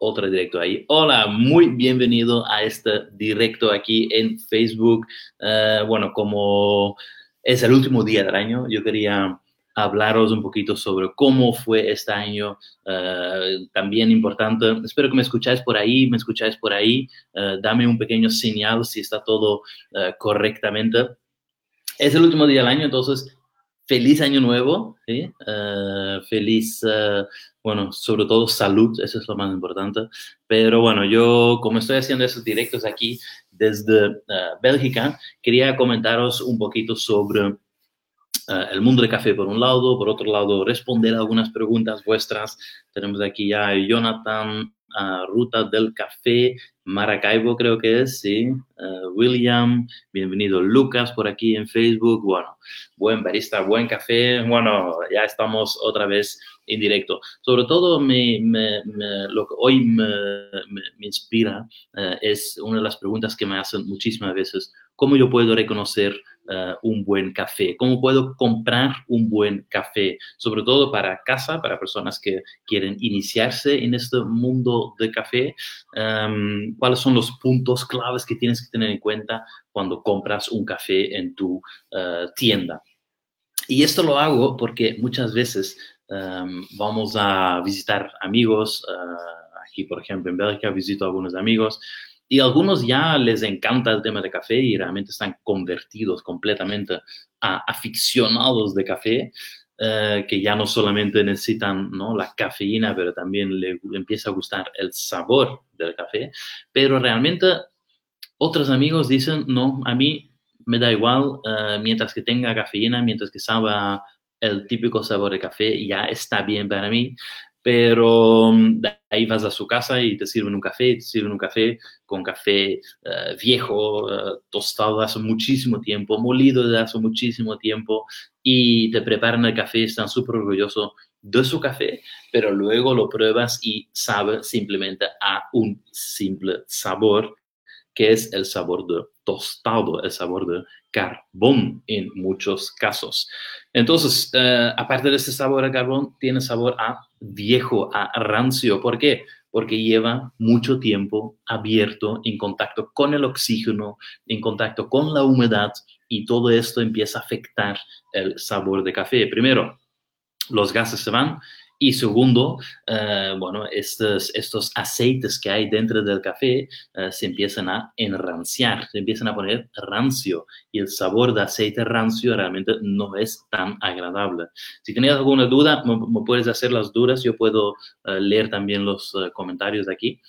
otro directo ahí. Hola, muy bienvenido a este directo aquí en Facebook. Eh, bueno, como es el último día del año, yo quería hablaros un poquito sobre cómo fue este año, eh, también importante. Espero que me escucháis por ahí, me escucháis por ahí. Eh, dame un pequeño señal si está todo correctamente. Es el último día del año, entonces feliz año nuevo, feliz bueno, sobre todo salud, eso es lo más importante. Pero bueno, yo como estoy haciendo esos directos aquí desde eh, Bélgica, quería comentaros un poquito sobre eh, el mundo del café por un lado, por otro lado responder algunas preguntas vuestras. Tenemos aquí ya Jonathan, Ruta del Café, Maracaibo creo que es, sí. Eh, William, bienvenido Lucas por aquí en Facebook. Bueno, buen barista, buen café. Bueno, ya estamos otra vez en directo. Sobre todo, lo que hoy me, inspira eh, es una de las preguntas que me hacen muchísimas veces. ¿Cómo yo puedo reconocer eh, un buen café? ¿Cómo puedo comprar un buen café? Sobre todo para casa, para personas que quieren iniciarse en este mundo de café. Em, ¿Cuáles son los puntos claves que tienes que tener en cuenta cuando compras un café en tu eh, tienda? Y esto lo hago porque muchas veces Em, vamos a visitar amigos. Eh, aquí, por ejemplo, en Bélgica visito a algunos amigos y algunos ya les encanta el tema de café y realmente están convertidos completamente a aficionados de café. Eh, que ya no solamente necesitan ¿no? la cafeína, pero también le empieza a gustar el sabor del café. Pero realmente otros amigos dicen, no, a mí me da igual eh, mientras que tenga cafeína, mientras que sabe el típico sabor de café ya está bien para mí, pero mm, ahí vas a su casa y te sirven un café, te sirven un café con café eh, viejo, eh, tostado hace muchísimo tiempo, molido de hace muchísimo tiempo y te preparan el café, están súper orgullosos de su café, pero luego lo pruebas y sabe simplemente a un simple sabor que es el sabor de tostado, el sabor de carbón en muchos casos. Entonces, eh, aparte de ese sabor a carbón, tiene sabor a viejo, a rancio. ¿Por qué? Porque lleva mucho tiempo abierto en contacto con el oxígeno, en contacto con la humedad y todo esto empieza a afectar el sabor de café. Primero, los gases se van y segundo, eh, bueno, estos, aceites que hay dentro del café eh, se empiezan a enranciar, se empiezan a poner rancio y el sabor de aceite rancio realmente no es tan agradable. Si tienes alguna duda, me, puedes hacer las dudas, yo puedo eh, leer también los comentarios de aquí.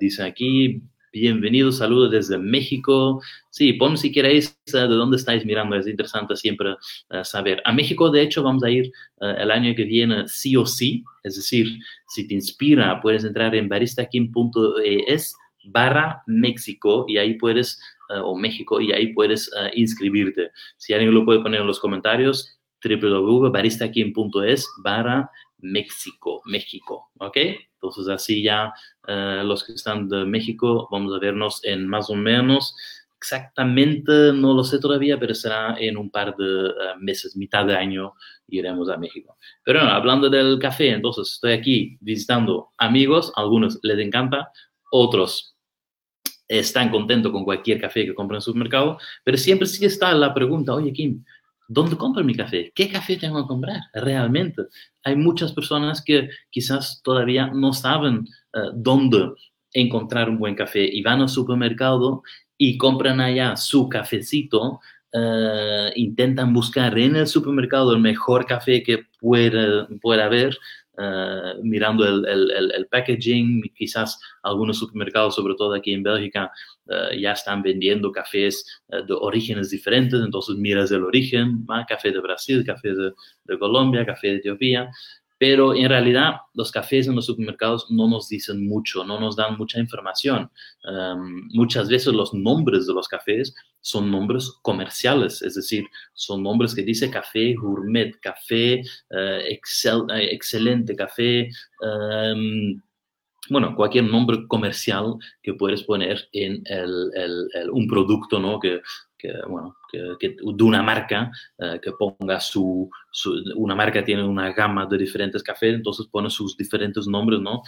dice aquí, Bienvenido, saludos desde México. Sí, pon si queréis eh, de dónde estáis mirando, es interesante siempre eh, saber. A México, de hecho, vamos a ir eh, el año que viene sí o sí, es decir, si te inspira, puedes entrar en baristakim.es barra México y ahí puedes, o México, y ahí puedes inscribirte. Si alguien lo puede poner en los comentarios, www.baristakim.es barra México, México, ¿ok? Entonces así ya eh, los que están de México vamos a vernos en más o menos, exactamente no lo sé todavía, pero será en un par de eh, meses, mitad de año iremos a México. Pero bueno, hablando del café, entonces estoy aquí visitando amigos, algunos les encanta, otros están contentos con cualquier café que compren en el supermercado, pero siempre sí está la pregunta, oye Kim, ¿Dónde compro mi café? ¿Qué café tengo que comprar realmente? Hay muchas personas que quizás todavía no saben eh, dónde encontrar un buen café y van al supermercado y compran allá su cafecito, eh, intentan buscar en el supermercado el mejor café que pueda, pueda haber, eh, mirando el, el, el, packaging, quizás algunos supermercados, sobre todo aquí en Bélgica, eh, ya están vendiendo cafés eh, de orígenes diferentes, entonces miras el origen, café de Brasil, café de Colombia, café de Etiopía, pero en realidad los cafés en los supermercados no nos dicen mucho, no nos dan mucha información. Muchas veces los nombres de los cafés son nombres comerciales, es decir, son nombres que dice café gourmet, café eh, eh, excelente, café... Bueno, cualquier nombre comercial que puedes poner en un producto, ¿no? Que, bueno, que, de una marca eh, que ponga su, una marca tiene una gama de diferentes cafés, entonces pone sus diferentes nombres, ¿no?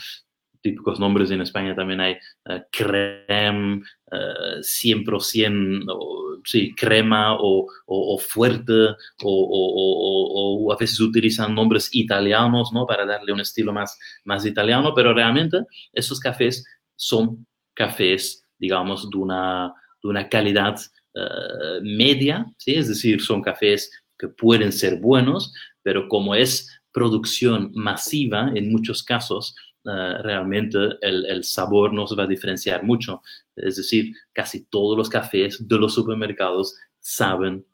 típicos nombres en España también hay uh, creme, uh, 100%, o, sí, crema o, o, o fuerte, o, a veces utilizan nombres italianos, ¿no? Para darle un estilo más, más italiano, pero realmente estos cafés son cafés, digamos, de una, de una calidad uh, media, ¿sí? Es decir, son cafés que pueden ser buenos, pero como es producción masiva en muchos casos, uh, realmente el, el, sabor no se va a diferenciar mucho. Es decir, casi todos los cafés de los supermercados saben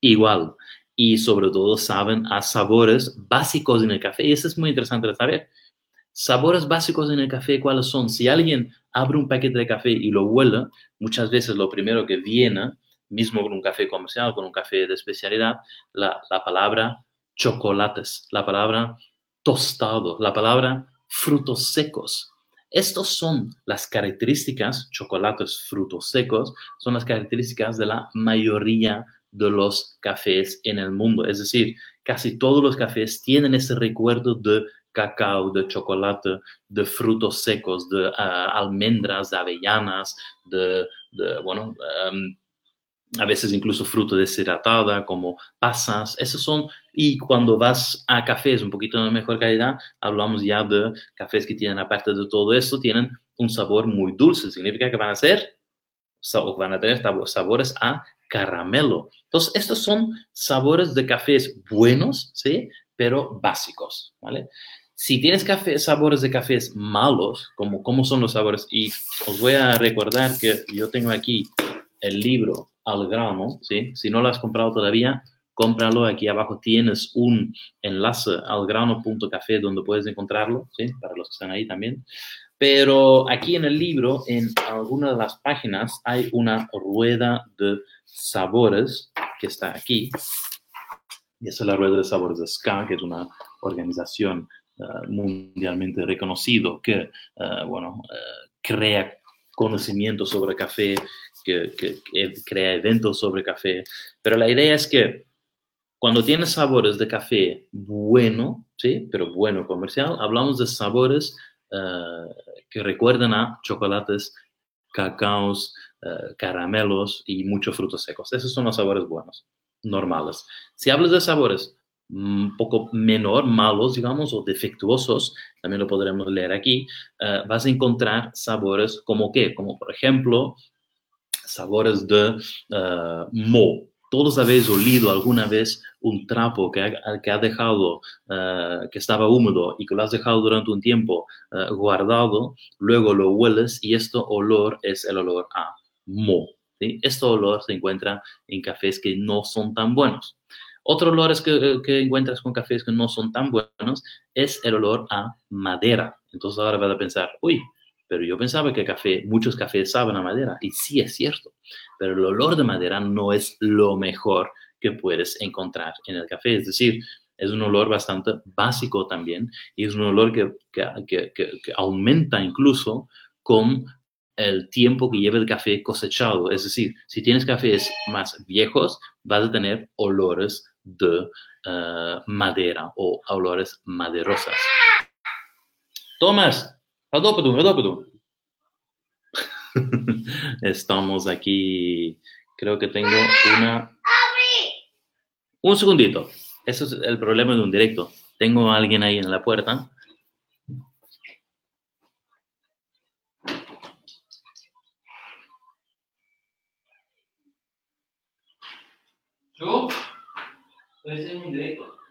igual y sobre todo saben a sabores básicos en el café. Y eso es muy interesante de saber. Sabores básicos en el café, ¿cuáles son? Si alguien abre un paquete de café y lo huele, muchas veces lo primero que viene, mismo con un café comercial, con un café de especialidad, la, la palabra chocolates, la palabra tostado, la palabra frutos secos. Estos son las características, chocolates, frutos secos, son las características de la mayoría de los cafés en el mundo. Es decir, casi todos los cafés tienen ese recuerdo de cacao, de chocolate, de frutos secos, de uh, almendras, de avellanas, de, bueno, um, a veces incluso fruto deshidratada como pasas, esos son, y cuando vas a cafés un poquito de mejor calidad, hablamos ya de cafés que tienen, aparte de todo eso, tienen un sabor muy dulce, significa que van a ser, o van a tener sabores a caramelo. Entonces, estos son sabores de cafés buenos, ¿sí? Pero básicos, ¿vale? Si tienes café, sabores de cafés malos, como cómo son los sabores, y os voy a recordar que yo tengo aquí el libro al grano, ¿sí? Si no lo has comprado todavía, cómpralo. Aquí abajo tienes un enlace al grano.café donde puedes encontrarlo, ¿sí? Para los que están ahí también. Pero aquí en el libro, en alguna de las páginas, hay una rueda de sabores que está aquí. Y es la rueda de sabores de SCA, que es una organización uh, mundialmente reconocida que, uh, bueno, uh, crea conocimiento sobre café, que, que, que, crea eventos sobre café. Pero la idea es que cuando tienes sabores de café bueno, ¿sí? pero bueno comercial, hablamos de sabores uh, que recuerdan a chocolates, cacaos, uh, caramelos y muchos frutos secos. Esos son los sabores buenos, normales. Si hablas de sabores un poco menor, malos, digamos, o defectuosos, también lo podremos leer aquí, uh, vas a encontrar sabores como qué, como por ejemplo, sabores de uh, mo. Todos habéis olido alguna vez un trapo que ha, que ha dejado, uh, que estaba húmedo y que lo has dejado durante un tiempo guardado, luego lo hueles y este olor es el olor a mo. ¿sí? Este olor se encuentra en cafés que no son tan buenos. Otro olor que, que, encuentras con cafés que no son tan buenos es el olor a madera. Entonces ahora vas a pensar, uy, pero yo pensaba que café, muchos cafés saben a madera. Y sí es cierto, pero el olor de madera no es lo mejor que puedes encontrar en el café. Es decir, es un olor bastante básico también y es un olor que, que, que, que aumenta incluso con el tiempo que lleva el café cosechado. Es decir, si tienes cafés más viejos, vas a tener olores de uh, madera o olores maderosas. Tomás, adópalo, adópalo. Estamos aquí. Creo que tengo una. Un segundito. Eso es el problema de un directo. Tengo a alguien ahí en la puerta. ¿Yo? Puede ser un directo.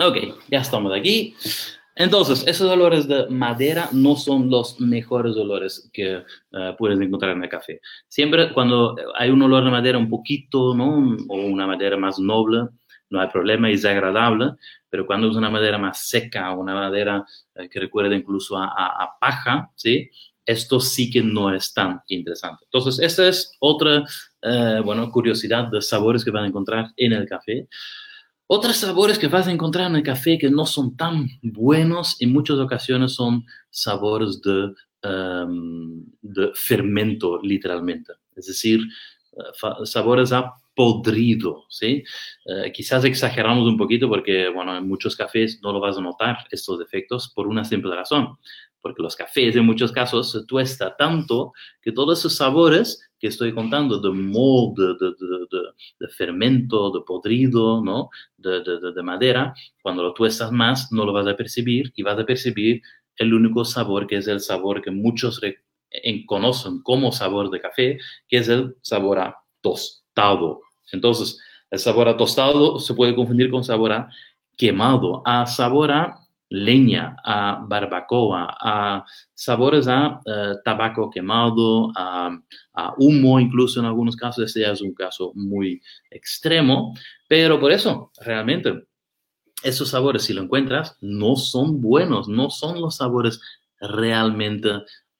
Ok, ya estamos aquí. Entonces, esos olores de madera no son los mejores olores que uh, puedes encontrar en el café. Siempre cuando hay un olor de madera un poquito, ¿no? O una madera más noble, no hay problema, es agradable, pero cuando es una madera más seca, una madera uh, que recuerda incluso a, a, a, paja, ¿sí? esto sí que no es tan interesante. Entonces, esta es otra, eh, bueno, curiosidad de sabores que van a encontrar en el café. Otros sabores que vas a encontrar en el café que no son tan buenos en muchas ocasiones son sabores de, um, de fermento, literalmente. Es decir, sabores a podrido, ¿sí? Eh, quizás exageramos un poquito porque, bueno, en muchos cafés no lo vas a notar estos defectos por una simple razón, porque los cafés en muchos casos se tuesta tanto que todos esos sabores que estoy contando de mold, de, fermento, de podrido, ¿no? De, madera, cuando lo tuestas más no lo vas a percibir y vas a percibir el único sabor que es el sabor que muchos conocen como sabor de café, que es el sabor a tostado. Entonces, el sabor a tostado se puede confundir con sabor a quemado, a sabor a leña, a barbacoa, a sabores a eh, tabaco quemado, a, humo, incluso en algunos casos, este ya es un caso muy extremo, pero por eso, realmente, esos sabores, si lo encuentras, no son buenos, no son los sabores realmente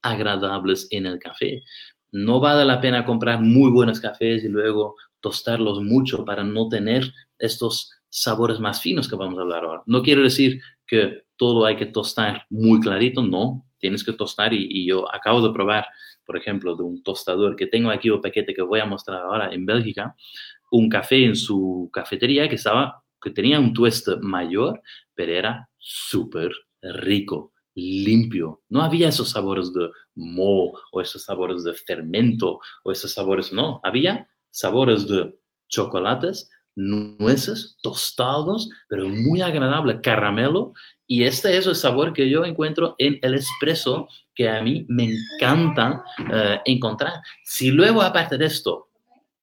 agradables en el café. No vale la pena comprar muy buenos cafés y luego tostarlos mucho para no tener estos sabores más finos que vamos a hablar ahora. No quiero decir que todo hay que tostar muy clarito, no, tienes que tostar y, yo acabo de probar, por ejemplo, de un tostador que tengo aquí, un paquete que voy a mostrar ahora en Bélgica, un café en su cafetería que estaba, que tenía un tueste mayor, pero era súper rico, limpio. No había esos sabores de moho o esos sabores de fermento o esos sabores, no, había sabores de chocolates, nueces, tostados, pero muy agradable, caramelo. Y este es el sabor que yo encuentro en el espresso que a mí me encanta eh, encontrar. Si luego, aparte de esto,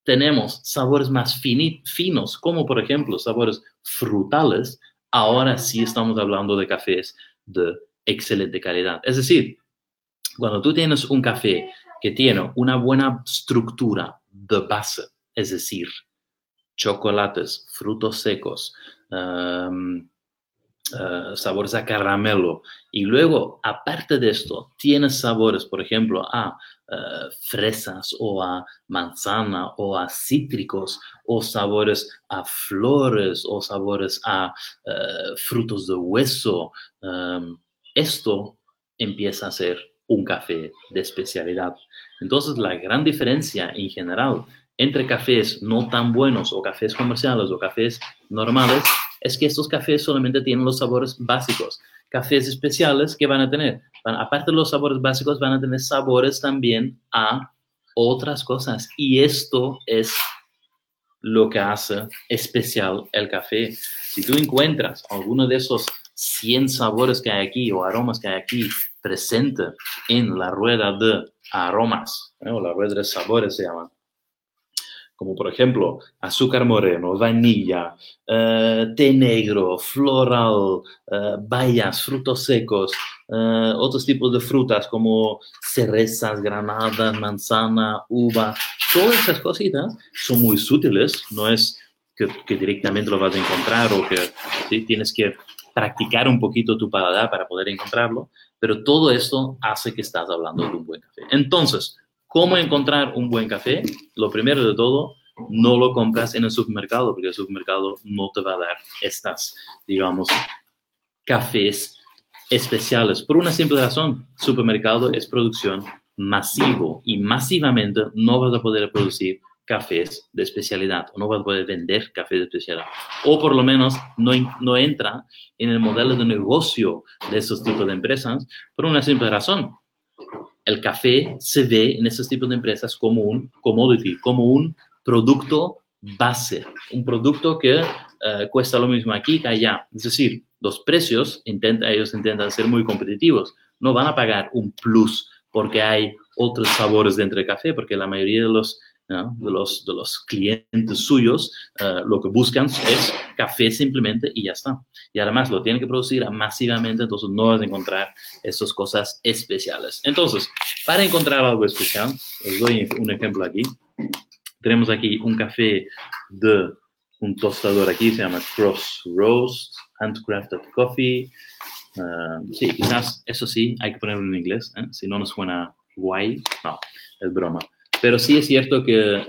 tenemos sabores más finos, como por ejemplo sabores frutales, ahora sí estamos hablando de cafés de excelente calidad. Es decir, cuando tú tienes un café que tiene una buena estructura de base, es decir, chocolates, frutos secos, eh, sabores a caramelo. Y luego, aparte de esto, tienes sabores, por ejemplo, a eh, fresas o a manzana o a cítricos o sabores a flores o sabores a eh, frutos de hueso. Em, esto empieza a ser un café de especialidad. Entonces, la gran diferencia en general entre cafés no tan buenos o cafés comerciales o cafés normales es que estos cafés solamente tienen los sabores básicos. Cafés especiales que van a tener, aparte de los sabores básicos, van a tener sabores también a otras cosas. Y esto es lo que hace especial el café. Si tú encuentras alguno de esos 100 sabores que hay aquí o aromas que hay aquí presente en la rueda de aromas, ¿eh? o la rueda de sabores se llama, como por ejemplo azúcar moreno, vainilla, eh, té negro, floral, eh, bayas, frutos secos, eh, otros tipos de frutas como cerezas, granadas, manzana, uva, todas esas cositas son muy sutiles, no es que, directamente lo vas a encontrar o que tienes que practicar un poquito tu paladar para poder encontrarlo, pero todo esto hace que estás hablando de un buen café. Entonces, ¿Cómo encontrar un buen café? Lo primero de todo, no lo compras en el supermercado, porque el supermercado no te va a dar estas, digamos, cafés especiales. Por una simple razón, supermercado es producción masivo y masivamente no vas a poder producir cafés de especialidad o no vas a poder vender cafés de especialidad. O por lo menos no, no entra en el modelo de negocio de esos tipos de empresas por una simple razón el café se ve en esos tipos de empresas como un commodity, como un producto base, un producto que eh, cuesta lo mismo aquí que allá. Es decir, los precios, ellos intentan ser muy competitivos, no van a pagar un plus porque hay otros sabores dentro del café, porque la mayoría de los de, los, de los clientes suyos, eh, lo que buscan es café simplemente y ya está. Y además lo tienen que producir masivamente, entonces no vas a encontrar estas cosas especiales. Entonces, para encontrar algo especial, os doy un ejemplo aquí. Tenemos aquí un café de un tostador aquí, se llama Cross Roast, Handcrafted Coffee. Uh, sí, quizás eso sí, hay que ponerlo en inglés, ¿eh? si no nos suena guay. No, es broma. Pero sí es cierto que eh,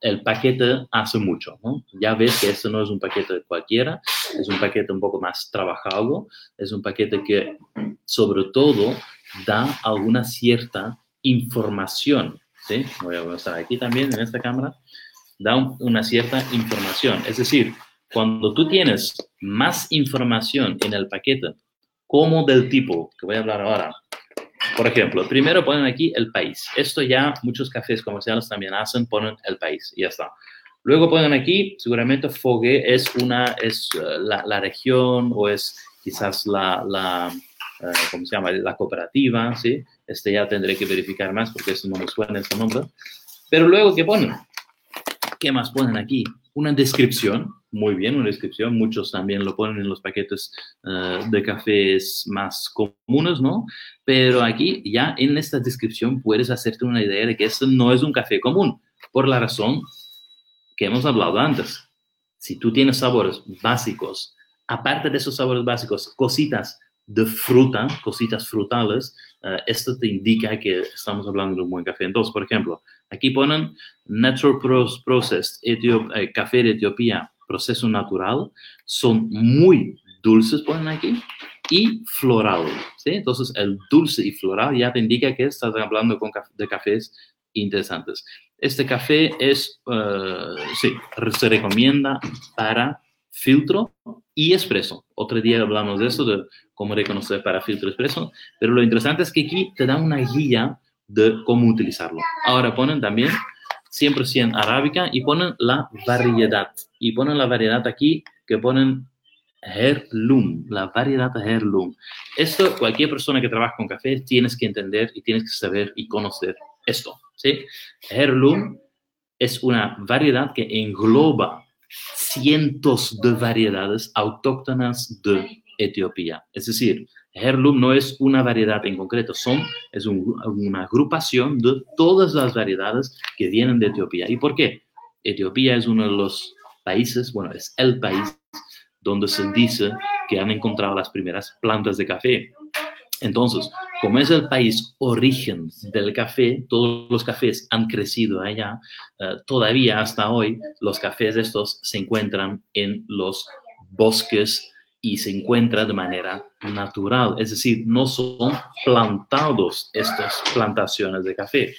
el paquete hace mucho. Ya ves que esto no es un paquete cualquiera, es un paquete un poco más trabajado, es un paquete que sobre todo da alguna cierta información, ¿sí? Voy a mostrar aquí también en esta cámara. da una cierta información. Es decir, cuando tú tienes más información en el paquete, como del tipo que voy a hablar ahora, por ejemplo, primero ponen aquí el país. Esto ya muchos cafés comerciales también hacen, ponen el país y ya está. Luego ponen aquí, seguramente Fogue es una, es eh, la, región o es quizás la, la eh, ¿cómo se llama? La cooperativa, ¿sí? Este ya tendré que verificar más porque esto no me suena ese nombre. Pero luego, ¿qué ponen? ¿Qué más ponen aquí? Una descripción, muy bien, una descripción. Muchos también lo ponen en los paquetes eh, de cafés más comunes, ¿no? Pero aquí ya en esta descripción puedes hacerte una idea de que esto no es un café común, por la razón que hemos hablado antes. Si tú tienes sabores básicos, aparte de esos sabores básicos, cositas de fruta, cositas frutales, eh, esto te indica que estamos hablando de un buen café. Entonces, por ejemplo, aquí ponen Natural Processed eh, Café de Etiopía, proceso natural, son muy dulces, ponen aquí, y floral. ¿sí? Entonces, el dulce y floral ya te indica que estás hablando de cafés interesantes. Este café es, eh, sí, se recomienda para filtro y expreso. Otro día hablamos de eso, de cómo reconocer para filtro expreso, pero lo interesante es que aquí te da una guía de cómo utilizarlo. Ahora ponen también 100% arábica y ponen la variedad. Y ponen la variedad aquí que ponen Heirloom, la variedad Heirloom. Esto, cualquier persona que trabaja con café tienes que entender y tienes que saber y conocer esto. ¿sí? Heirloom es una variedad que engloba cientos de variedades autóctonas de Etiopía. Es decir, Heirloom no es una variedad en concreto, son, es una agrupación de todas las variedades que vienen de Etiopía. ¿Y por qué? Etiopía es uno de los países, bueno, es el país donde se dice que han encontrado las primeras plantas de café. Entonces, como es el país origen del café, todos los cafés han crecido allá, eh, todavía hasta hoy los cafés estos se encuentran en los bosques y se encuentran de manera natural, es decir, no son plantados estas plantaciones de café.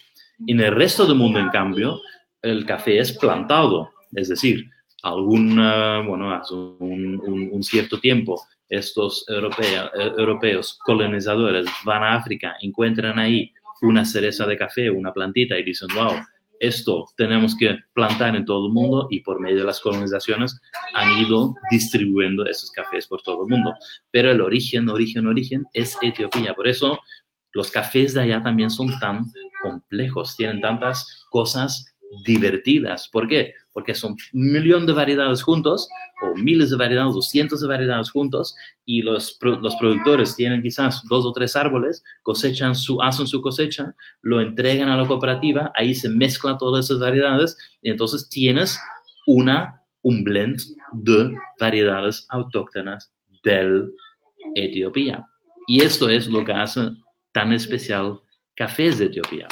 En el resto del mundo, en cambio, el café es plantado, es decir, algún, bueno, hace un cierto tiempo estos europeos colonizadores van a África, encuentran ahí una cereza de café, una plantita y dicen, wow, esto tenemos que plantar en todo el mundo y por medio de las colonizaciones han ido distribuyendo esos cafés por todo el mundo. Pero el origen, origen, origen es Etiopía. Por eso los cafés de allá también son tan complejos, tienen tantas cosas divertidas. ¿Por qué? Porque son un millón de variedades juntos, o miles de variedades, o cientos de variedades juntos, y los, los productores tienen quizás dos o tres árboles, cosechan su, hacen su cosecha, lo entregan a la cooperativa, ahí se mezclan todas esas variedades, y entonces tienes una, un blend de variedades autóctonas del Etiopía. Y esto es lo que hace tan especial cafés de Etiopía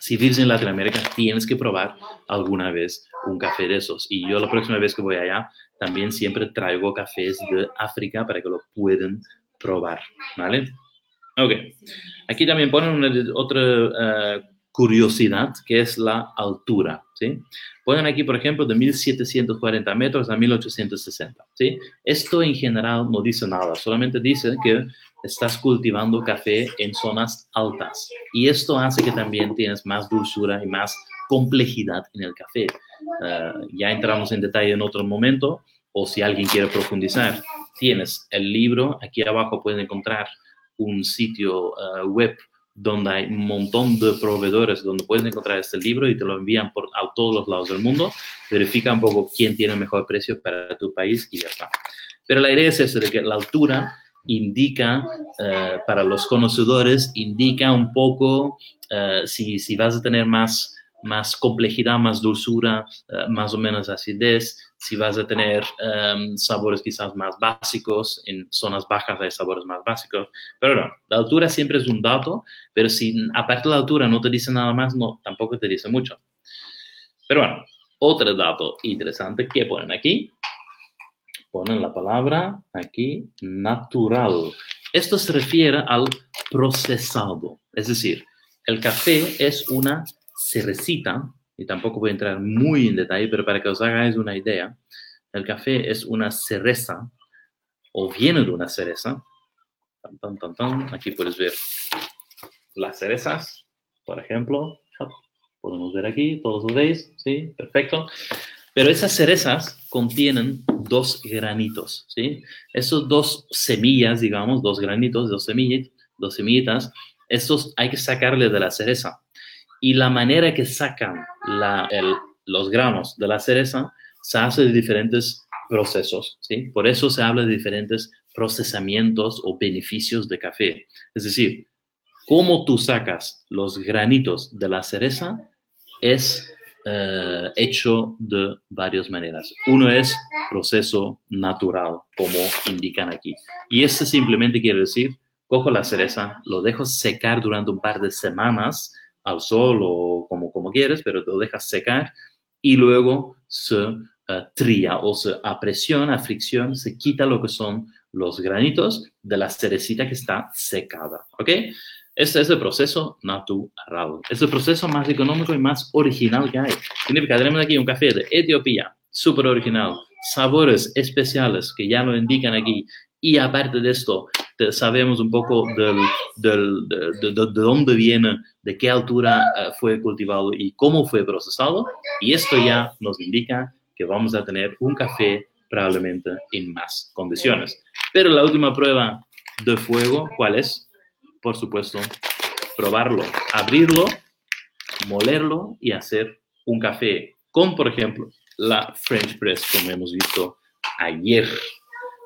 si vives en Latinoamérica, tienes que probar alguna vez un café de esos. Y yo la próxima vez que voy allá, también siempre traigo cafés de África para que lo puedan probar, ¿vale? Ok. Aquí también ponen otra eh, curiosidad, que es la altura, ¿sí? Ponen aquí, por ejemplo, de 1740 metros a 1860, ¿sí? Esto en general no dice nada, solamente dice que estás cultivando café en zonas altas. Y esto hace que también tienes más dulzura y más complejidad en el café. Eh, ya entramos en detalle en otro momento, o si alguien quiere profundizar, tienes el libro, aquí abajo pueden encontrar un sitio eh, web donde hay un montón de proveedores donde puedes encontrar este libro y te lo envían por a todos los lados del mundo. Verifica un poco quién tiene el mejor precio para tu país y ya está. Pero la idea es esa, de que la altura indica, eh, para los conocedores, indica un poco eh, si, si, vas a tener más, más complejidad, más dulzura, eh, más o menos acidez, si vas a tener em, sabores quizás más básicos, en zonas bajas hay sabores más básicos, pero no, la altura siempre es un dato, pero si aparte de la altura no te dice nada más, no, tampoco te dice mucho. Pero bueno, otro dato interesante que ponen aquí ponen la palabra aquí, natural. Esto se refiere al procesado, es decir, el café es una cerecita, y tampoco voy a entrar muy en detalle, pero para que os hagáis una idea, el café es una cereza o viene de una cereza. Aquí puedes ver las cerezas, por ejemplo. Podemos ver aquí, todos lo veis, ¿sí? Perfecto. Pero esas cerezas contienen dos granitos, ¿sí? Esos dos semillas, digamos, dos granitos, dos semillas, dos semillitas, estos hay que sacarle de la cereza. Y la manera que sacan los granos de la cereza se hace de diferentes procesos, ¿sí? Por eso se habla de diferentes procesamientos o beneficios de café. Es decir, cómo tú sacas los granitos de la cereza es eh, hecho de varias maneras. Uno es proceso natural, como indican aquí. Y este simplemente quiere decir, cojo la cereza, lo dejo secar durante un par de semanas al sol o como, como quieres, pero lo dejas secar y luego se uh, tría o se a presión, a fricción, se quita lo que son los granitos de la cerecita que está secada. ¿Ok? Este es el proceso natural. Es el proceso más económico y más original que hay. Significa, tenemos aquí un café de Etiopía, súper original, sabores especiales que ya lo indican aquí. Y aparte de esto, sabemos un poco del, del, de, de, dónde viene, de qué altura eh, fue cultivado y cómo fue procesado. Y esto ya nos indica que vamos a tener un café probablemente en más condiciones. Pero la última prueba de fuego, ¿cuál es? Por supuesto, probarlo, abrirlo, molerlo y hacer un café con, por ejemplo, la French Press, como hemos visto ayer.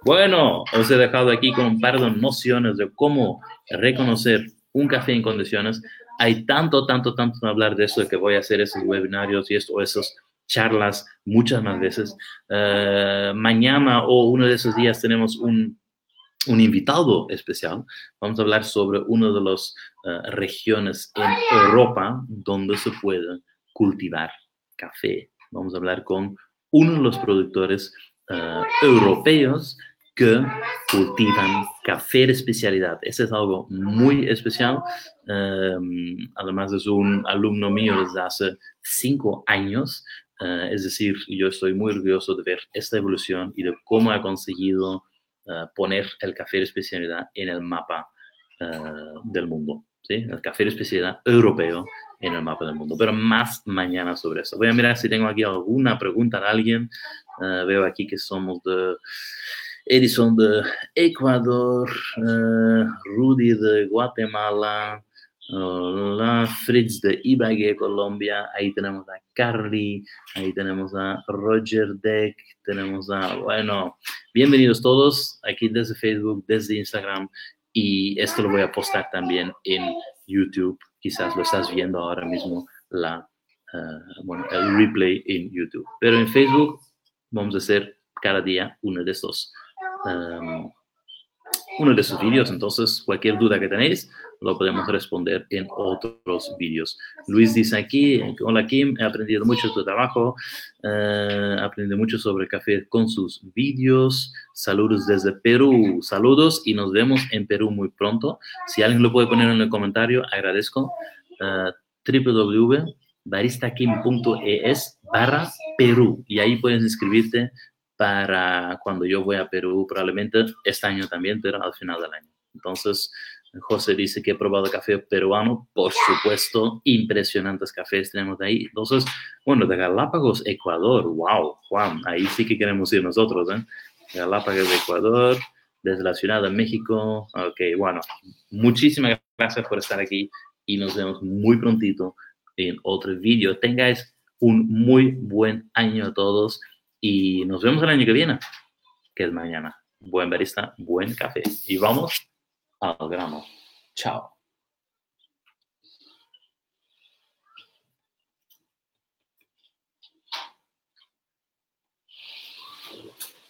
Bueno, os he dejado aquí con un par de nociones de cómo reconocer un café en condiciones. Hay tanto, tanto, tanto en hablar de eso que voy a hacer esos webinarios y esto, esas charlas muchas más veces. Eh, mañana o uno de esos días tenemos un un invitado especial. Vamos a hablar sobre una de las uh, regiones en Europa donde se puede cultivar café. Vamos a hablar con uno de los productores uh, europeos que cultivan café de especialidad. Ese es algo muy especial. Um, además es un alumno mío desde hace cinco años. Uh, es decir, yo estoy muy orgulloso de ver esta evolución y de cómo ha conseguido eh, poner el café de especialidad en el mapa eh, del mundo. ¿sí? El café de especialidad europeo en el mapa del mundo. Pero más mañana sobre eso. Voy a mirar si tengo aquí alguna pregunta de alguien. Eh, veo aquí que somos de Edison de Ecuador, Rudy de Guatemala, Hola, Fritz de Ibagué, Colombia. Ahí tenemos a Carly, ahí tenemos a Roger Deck, tenemos a, bueno, bienvenidos todos aquí desde Facebook, desde Instagram. Y esto lo voy a postar también en YouTube. Quizás lo estás viendo ahora mismo, la, uh, bueno, el replay en YouTube. Pero en Facebook vamos a hacer cada día uno de estos, um, uno de esos vídeos. Entonces, cualquier duda que tenéis, lo podemos responder en otros vídeos. Luis dice aquí, hola Kim, he aprendido mucho de tu trabajo, eh, aprendí mucho sobre café con sus vídeos. Saludos desde Perú, saludos y nos vemos en Perú muy pronto. Si alguien lo puede poner en el comentario, agradezco. Uh, www.baristakim.es barra Perú y ahí puedes inscribirte para cuando yo voy a Perú, probablemente este año también, pero al final del año. Entonces, José dice que he probado café peruano, por supuesto, impresionantes cafés tenemos de ahí. Entonces, bueno, de Galápagos, Ecuador, wow, Juan, ahí sí que queremos ir nosotros, ¿eh? Galápagos, Ecuador, desde la Ciudad de México. Ok, bueno, muchísimas gracias por estar aquí y nos vemos muy prontito en otro vídeo. Tengáis un muy buen año a todos y nos vemos el año que viene, que es mañana. Buen barista, buen café. Y vamos al grano. Chao.